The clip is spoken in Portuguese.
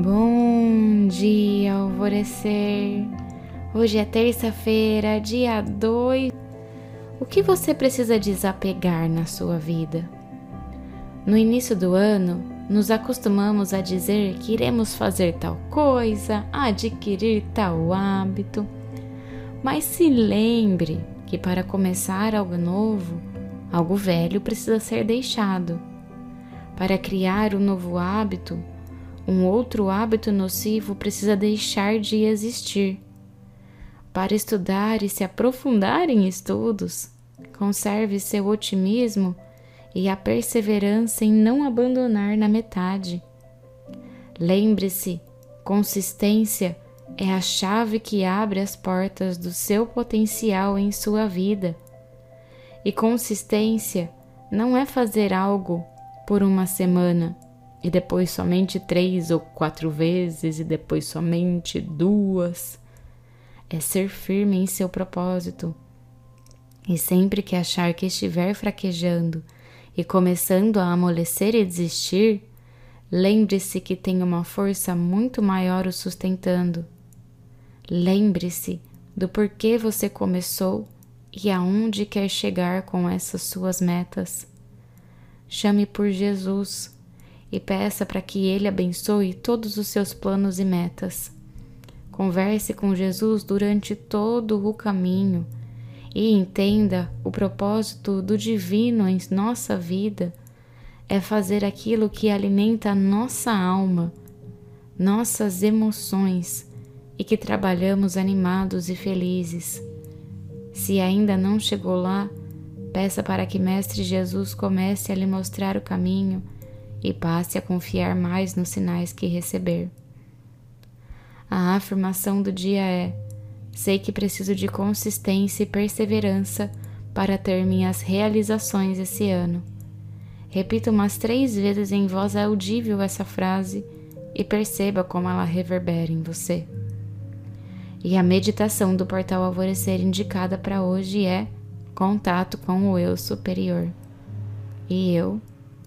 Bom dia, alvorecer. Hoje é terça-feira, dia 2. O que você precisa desapegar na sua vida? No início do ano, nos acostumamos a dizer que iremos fazer tal coisa, adquirir tal hábito. Mas se lembre que para começar algo novo, algo velho precisa ser deixado. Para criar um novo hábito, um outro hábito nocivo precisa deixar de existir. Para estudar e se aprofundar em estudos, conserve seu otimismo e a perseverança em não abandonar na metade. Lembre-se, consistência é a chave que abre as portas do seu potencial em sua vida. E consistência não é fazer algo por uma semana e depois somente três ou quatro vezes e depois somente duas. É ser firme em seu propósito. E sempre que achar que estiver fraquejando e começando a amolecer e desistir, lembre-se que tem uma força muito maior o sustentando. Lembre-se do porquê você começou e aonde quer chegar com essas suas metas. Chame por Jesus e peça para que Ele abençoe todos os seus planos e metas. Converse com Jesus durante todo o caminho e entenda o propósito do divino em nossa vida é fazer aquilo que alimenta nossa alma, nossas emoções e que trabalhamos animados e felizes. Se ainda não chegou lá, peça para que Mestre Jesus comece a lhe mostrar o caminho e passe a confiar mais nos sinais que receber. A afirmação do dia é: sei que preciso de consistência e perseverança para ter minhas realizações esse ano. Repita umas três vezes em voz audível essa frase e perceba como ela reverbera em você. E a meditação do portal Alvorecer indicada para hoje é contato com o eu superior. E eu